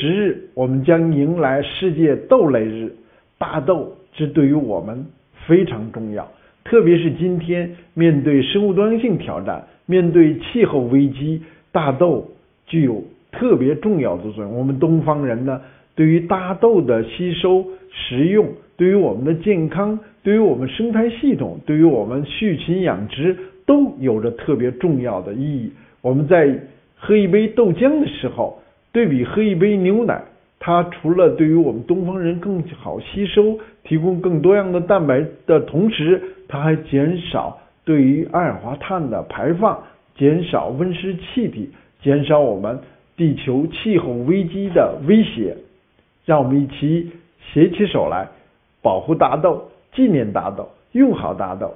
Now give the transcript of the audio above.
十日，我们将迎来世界豆类日。大豆这对于我们非常重要，特别是今天面对生物多样性挑战，面对气候危机，大豆具有特别重要的作用。我们东方人呢，对于大豆的吸收、食用，对于我们的健康，对于我们生态系统，对于我们畜禽养殖，都有着特别重要的意义。我们在喝一杯豆浆的时候，对比喝一杯牛奶，它除了对于我们东方人更好吸收，提供更多样的蛋白的同时，它还减少对于二氧化碳的排放，减少温室气体，减少我们地球气候危机的威胁。让我们一起携起手来，保护大豆，纪念大豆，用好大豆。